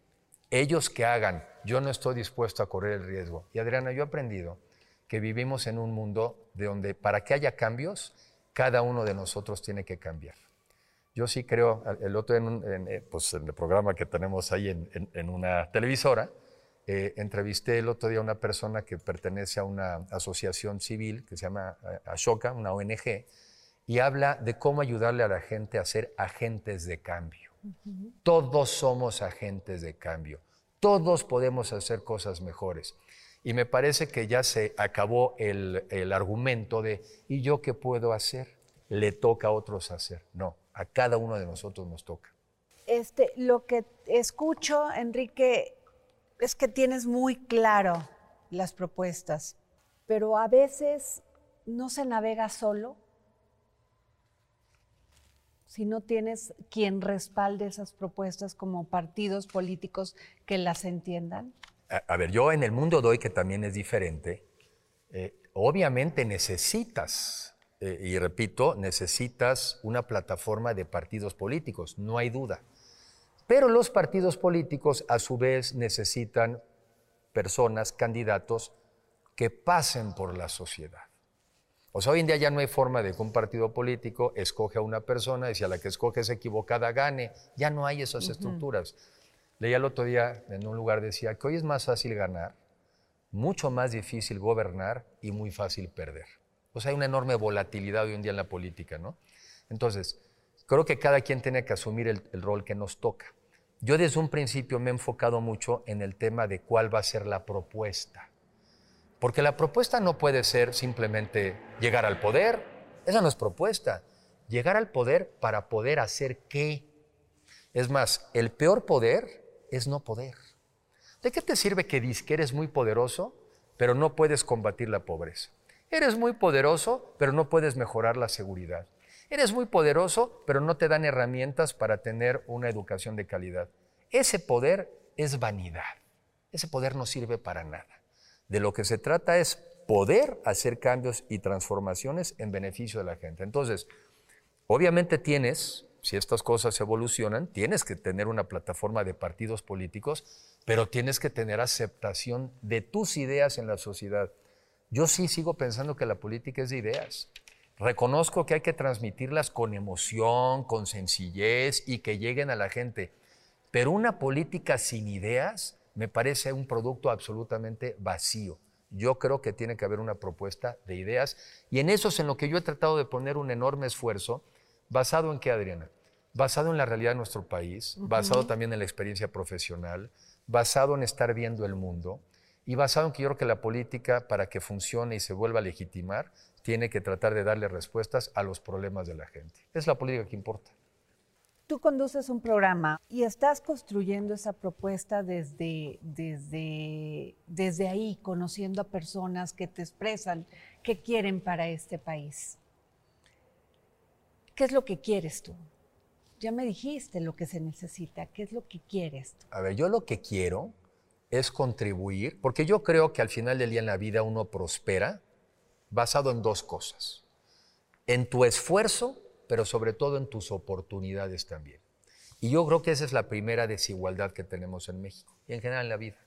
ellos que hagan, yo no estoy dispuesto a correr el riesgo. Y Adriana, yo he aprendido que vivimos en un mundo de donde para que haya cambios, cada uno de nosotros tiene que cambiar. Yo sí creo, el otro en, eh, pues en el programa que tenemos ahí en, una televisora, eh, entrevisté el otro día a una persona que pertenece a una asociación civil que se llama eh, Ashoka, una ONG, y habla de cómo ayudarle a la gente a ser agentes de cambio. Todos somos agentes de cambio. Todos podemos hacer cosas mejores. Y me parece que ya se acabó el, argumento de, ¿y yo qué puedo hacer? Le toca a otros hacer. No, a cada uno de nosotros nos toca. Este, lo que escucho, Enrique, es que tienes muy claro las propuestas, pero a veces no se navega solo si no tienes quien respalde esas propuestas como partidos políticos que las entiendan? A, ver, yo en el mundo doy que también es diferente. Eh, obviamente necesitas, eh, y repito, necesitas una plataforma de partidos políticos, no hay duda. Pero los partidos políticos a su vez necesitan personas, candidatos que pasen por la sociedad. O sea, hoy en día ya no hay forma de que un partido político escoge a una persona y si a la que escoge es equivocada gane. Ya no hay esas estructuras. Leía el otro día en un lugar decía que hoy es más fácil ganar, mucho más difícil gobernar y muy fácil perder. O sea, hay una enorme volatilidad hoy en día en la política, ¿no? Entonces, creo que cada quien tiene que asumir el, el rol que nos toca. Yo desde un principio me he enfocado mucho en el tema de cuál va a ser la propuesta. Porque la propuesta no puede ser simplemente llegar al poder. Esa no es propuesta. Llegar al poder para poder hacer qué. Es más, el peor poder es no poder. ¿De qué te sirve que dices que eres muy poderoso, pero no puedes combatir la pobreza? Eres muy poderoso, pero no puedes mejorar la seguridad. Eres muy poderoso, pero no te dan herramientas para tener una educación de calidad. Ese poder es vanidad. Ese poder no sirve para nada. De lo que se trata es poder hacer cambios y transformaciones en beneficio de la gente. Entonces, obviamente tienes, si estas cosas evolucionan, tienes que tener una plataforma de partidos políticos, pero tienes que tener aceptación de tus ideas en la sociedad. Yo sí sigo pensando que la política es de ideas. Reconozco que hay que transmitirlas con emoción, con sencillez y que lleguen a la gente. Pero una política sin ideas me parece un producto absolutamente vacío. Yo creo que tiene que haber una propuesta de ideas y en eso es en lo que yo he tratado de poner un enorme esfuerzo, basado en qué, Adriana? Basado en la realidad de nuestro país, basado también en la experiencia profesional, basado en estar viendo el mundo y basado en que yo creo que la política, para que funcione y se vuelva a legitimar, tiene que tratar de darle respuestas a los problemas de la gente. Es la política que importa tú conduces un programa y estás construyendo esa propuesta desde, desde, desde ahí, conociendo a personas que te expresan qué quieren para este país. ¿Qué es lo que quieres tú? Ya me dijiste lo que se necesita. ¿Qué es lo que quieres tú? A ver, yo lo que quiero es contribuir, porque yo creo que al final del día en la vida uno prospera basado en dos cosas. En tu esfuerzo pero sobre todo en tus oportunidades también. Y yo creo que esa es la primera desigualdad que tenemos en México y en general en la vida.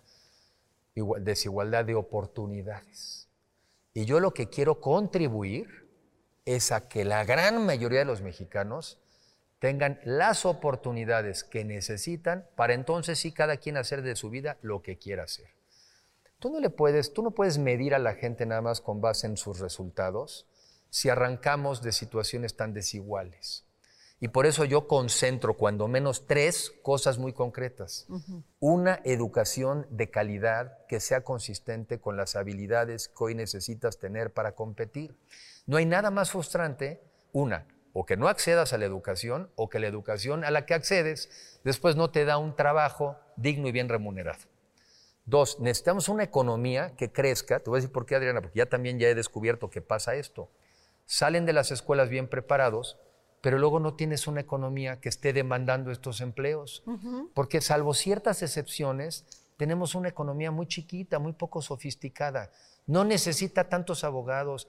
desigualdad de oportunidades. Y yo lo que quiero contribuir es a que la gran mayoría de los mexicanos tengan las oportunidades que necesitan para entonces sí cada quien hacer de su vida lo que quiera hacer. Tú no le puedes, tú no puedes medir a la gente nada más con base en sus resultados si arrancamos de situaciones tan desiguales. Y por eso yo concentro cuando menos tres cosas muy concretas. Una educación de calidad que sea consistente con las habilidades que hoy necesitas tener para competir. No hay nada más frustrante, una, o que no accedas a la educación o que la educación a la que accedes después no te da un trabajo digno y bien remunerado. Dos, necesitamos una economía que crezca. Te voy a decir por qué, Adriana, porque ya también ya he descubierto que pasa esto. Salen de las escuelas bien preparados, pero luego no tienes una economía que esté demandando estos empleos. Porque salvo ciertas excepciones, tenemos una economía muy chiquita, muy poco sofisticada. No necesita tantos abogados.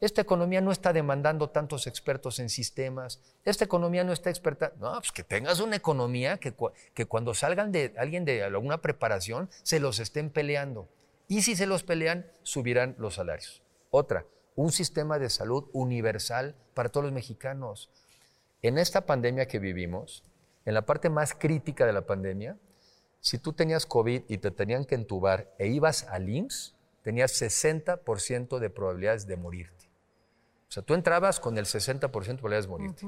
Esta economía no está demandando tantos expertos en sistemas. Esta economía no está experta. No, pues que tengas una economía que, que cuando salgan de alguien de alguna preparación se los estén peleando. Y si se los pelean, subirán los salarios. Otra, un sistema de salud universal para todos los mexicanos. En esta pandemia que vivimos, en la parte más crítica de la pandemia, si tú tenías COVID y te tenían que entubar e ibas al IMSS, tenías 60% de probabilidades de morirte. O sea, tú entrabas con el 60% de probabilidades de morirte.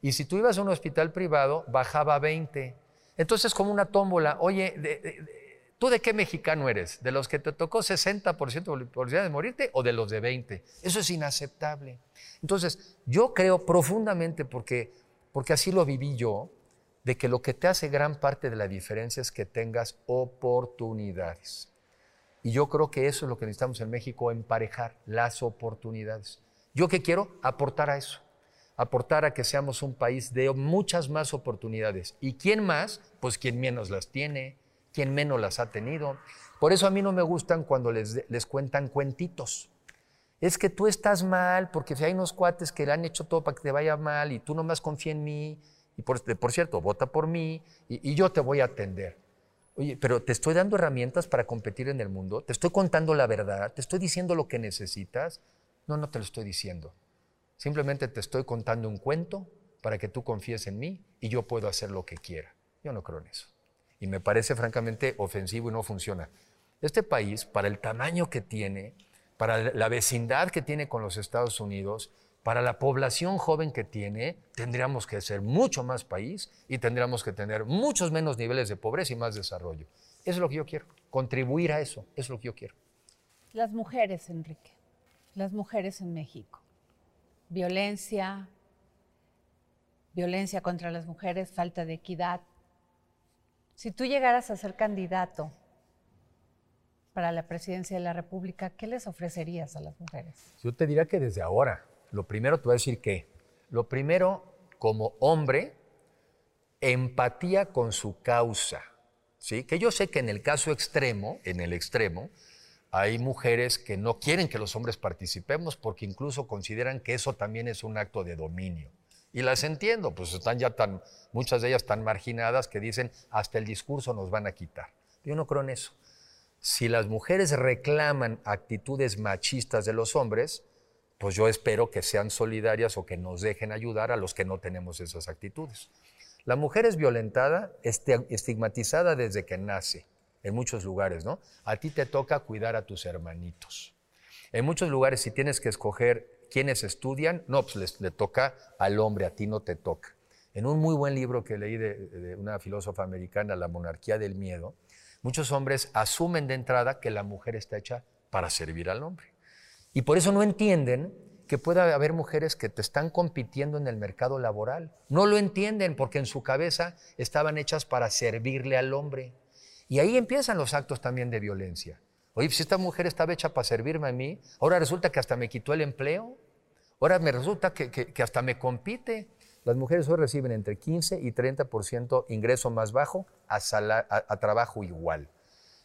Y si tú ibas a un hospital privado, bajaba a 20. Entonces, como una tómbola, oye, ¿tú de qué mexicano eres? ¿De los que te tocó 60% de probabilidades de morirte o de los de 20? Eso es inaceptable. Entonces, yo creo profundamente, porque, porque así lo viví yo, de que lo que te hace gran parte de la diferencia es que tengas oportunidades. Y yo creo que eso es lo que necesitamos en México, emparejar las oportunidades. ¿Yo qué quiero? Aportar a eso. Aportar a que seamos un país de muchas más oportunidades. ¿Y quién más? Pues quien menos las tiene, quien menos las ha tenido. Por eso a mí no me gustan cuando les, les cuentan cuentitos es que tú estás mal, porque si hay unos cuates que le han hecho todo para que te vaya mal y tú nomás confía en mí, y por, cierto, vota por mí y, yo te voy a atender. Oye, pero te estoy dando herramientas para competir en el mundo, te estoy contando la verdad, te estoy diciendo lo que necesitas. No, no te lo estoy diciendo. Simplemente te estoy contando un cuento para que tú confíes en mí y yo puedo hacer lo que quiera. Yo no creo en eso. Y me parece francamente ofensivo y no funciona. Este país, para el tamaño que tiene, para la vecindad que tiene con los Estados Unidos, para la población joven que tiene, tendríamos que ser mucho más país y tendríamos que tener muchos menos niveles de pobreza y más desarrollo. Eso es lo que yo quiero, contribuir a eso, eso es lo que yo quiero. Las mujeres, Enrique, las mujeres en México. Violencia, violencia contra las mujeres, falta de equidad. Si tú llegaras a ser candidato para la presidencia de la República, ¿qué les ofrecerías a las mujeres? Yo te diría que desde ahora, lo primero te voy a decir que, lo primero, como hombre, empatía con su causa. ¿sí? Que yo sé que en el caso extremo, en el extremo, hay mujeres que no quieren que los hombres participemos porque incluso consideran que eso también es un acto de dominio. Y las entiendo, pues están ya tan, muchas de ellas tan marginadas que dicen, hasta el discurso nos van a quitar. Yo no creo en eso si las mujeres reclaman actitudes machistas de los hombres, pues yo espero que sean solidarias o que nos dejen ayudar a los que no tenemos esas actitudes. La mujer es violentada, este, estigmatizada desde que nace, en muchos lugares, ¿no? A ti te toca cuidar a tus hermanitos. En muchos lugares, si tienes que escoger quiénes estudian, no, pues le toca al hombre, a ti no te toca. En un muy buen libro que leí de, de una filósofa americana, La monarquía del miedo, Muchos hombres asumen de entrada que la mujer está hecha para servir al hombre. Y por eso no entienden que pueda haber mujeres que te están compitiendo en el mercado laboral. No lo entienden porque en su cabeza estaban hechas para servirle al hombre. Y ahí empiezan los actos también de violencia. Oye, si esta mujer estaba hecha para servirme a mí, ahora resulta que hasta me quitó el empleo, ahora me resulta que, que hasta me compite. Las mujeres hoy reciben entre 15 y 30% ingreso más bajo a, a, trabajo igual.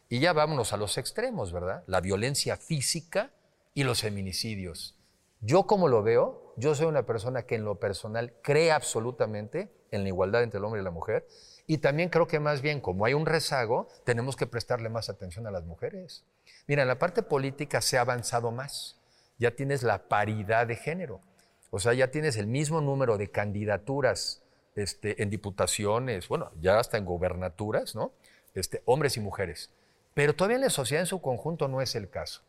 Y ya vámonos a los extremos, ¿verdad? La violencia física y los feminicidios. Yo como lo veo, yo soy una persona que en lo personal cree absolutamente en la igualdad entre el hombre y la mujer. Y también creo que más bien, como hay un rezago, tenemos que prestarle más atención a las mujeres. Mira, en la parte política se ha avanzado más. Ya tienes la paridad de género. O sea, ya tienes el mismo número de candidaturas este, en diputaciones, bueno, ya hasta en gobernaturas, ¿no? Este, hombres y mujeres. Pero todavía en la sociedad en su conjunto no es el caso.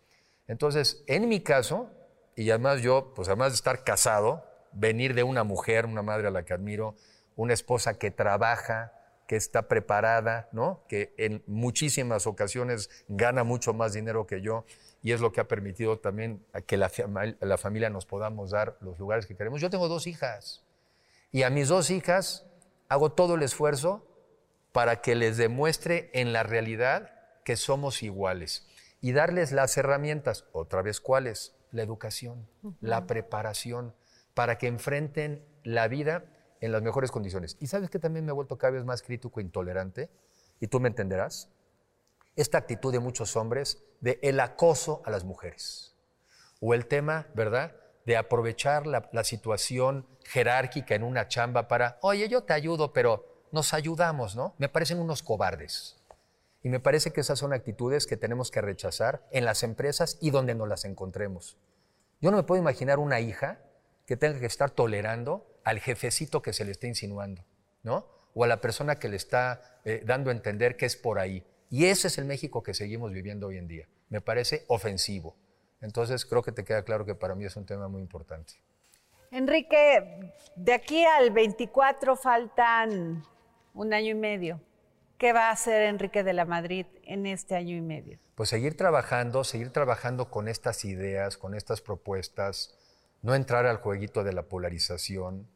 Entonces, en mi caso, y además yo, pues además de estar casado, venir de una mujer, una madre a la que admiro, una esposa que trabaja, que está preparada, ¿no? que en muchísimas ocasiones gana mucho más dinero que yo y es lo que ha permitido también a que la, la familia nos podamos dar los lugares que queremos. Yo tengo dos hijas y a mis dos hijas hago todo el esfuerzo para que les demuestre en la realidad que somos iguales y darles las herramientas, otra vez cuáles, la educación, la preparación, para que enfrenten la vida en las mejores condiciones. Y sabes que también me he vuelto cada vez más crítico e intolerante, y tú me entenderás, esta actitud de muchos hombres de el acoso a las mujeres, o el tema, ¿verdad?, de aprovechar la, situación jerárquica en una chamba para, oye, yo te ayudo, pero nos ayudamos, ¿no? Me parecen unos cobardes. Y me parece que esas son actitudes que tenemos que rechazar en las empresas y donde nos las encontremos. Yo no me puedo imaginar una hija que tenga que estar tolerando al jefecito que se le está insinuando, ¿no? O a la persona que le está eh, dando a entender que es por ahí. Y ese es el México que seguimos viviendo hoy en día. Me parece ofensivo. Entonces creo que te queda claro que para mí es un tema muy importante. Enrique, de aquí al 24 faltan un año y medio. ¿Qué va a hacer Enrique de la Madrid en este año y medio? Pues seguir trabajando, seguir trabajando con estas ideas, con estas propuestas, no entrar al jueguito de la polarización,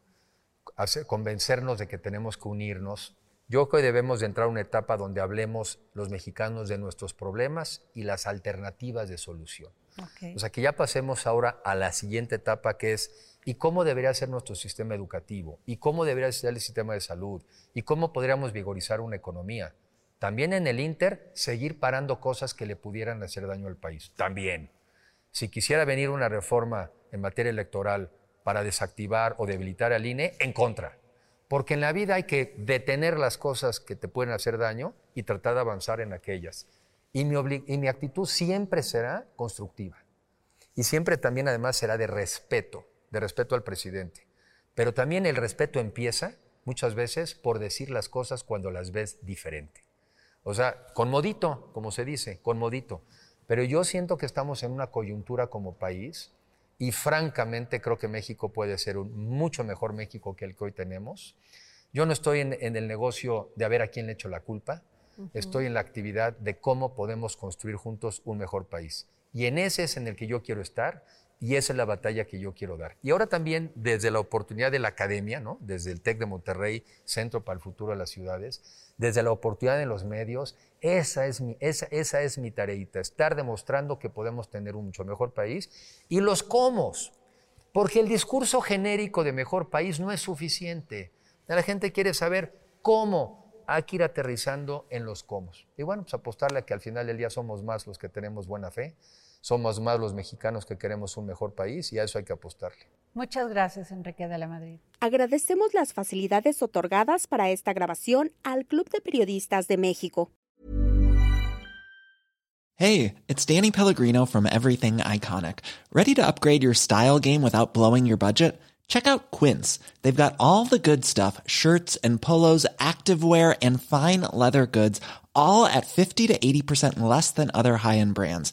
convencernos de que tenemos que unirnos. Yo creo que debemos de entrar a una etapa donde hablemos los mexicanos de nuestros problemas y las alternativas de solución. O sea, que ya pasemos ahora a la siguiente etapa que es ¿y cómo debería ser nuestro sistema educativo? ¿Y cómo debería ser el sistema de salud? ¿Y cómo podríamos vigorizar una economía? También en el Inter, seguir parando cosas que le pudieran hacer daño al país. También. Si quisiera venir una reforma en materia electoral para desactivar o debilitar al INE, en contra. Porque en la vida hay que detener las cosas que te pueden hacer daño y tratar de avanzar en aquellas. Y mi, y mi actitud siempre será constructiva. Y siempre también además será de respeto, de respeto al presidente. Pero también el respeto empieza muchas veces por decir las cosas cuando las ves diferente. O sea, con modito, como se dice, con modito. Pero yo siento que estamos en una coyuntura como país y francamente creo que México puede ser un mucho mejor México que el que hoy tenemos. Yo no estoy en, el negocio de a ver a quién le echo la culpa, estoy en la actividad de cómo podemos construir juntos un mejor país. Y en ese es en el que yo quiero estar y esa es la batalla que yo quiero dar. Y ahora también desde la oportunidad de la academia, ¿no? desde el TEC de Monterrey, Centro para el Futuro de las Ciudades, desde la oportunidad de los medios, esa es mi, esa, esa es mi tareita, estar demostrando que podemos tener un mucho mejor país y los cómo. Porque el discurso genérico de mejor país no es suficiente. La gente quiere saber cómo hay que ir aterrizando en los cómo. Y bueno, pues apostarle a que al final del día somos más los que tenemos buena fe, somos más los mexicanos que queremos un mejor país y a eso hay que apostarle. Muchas gracias, Enrique de la Madrid. Agradecemos las facilidades otorgadas para esta grabación al Club de Periodistas de México. Hey, it's Danny Pellegrino from Everything Iconic. Ready to upgrade your style game without blowing your budget? Check out Quince. They've got all the good stuff shirts and polos, activewear, and fine leather goods, all at 50 to 80% less than other high end brands.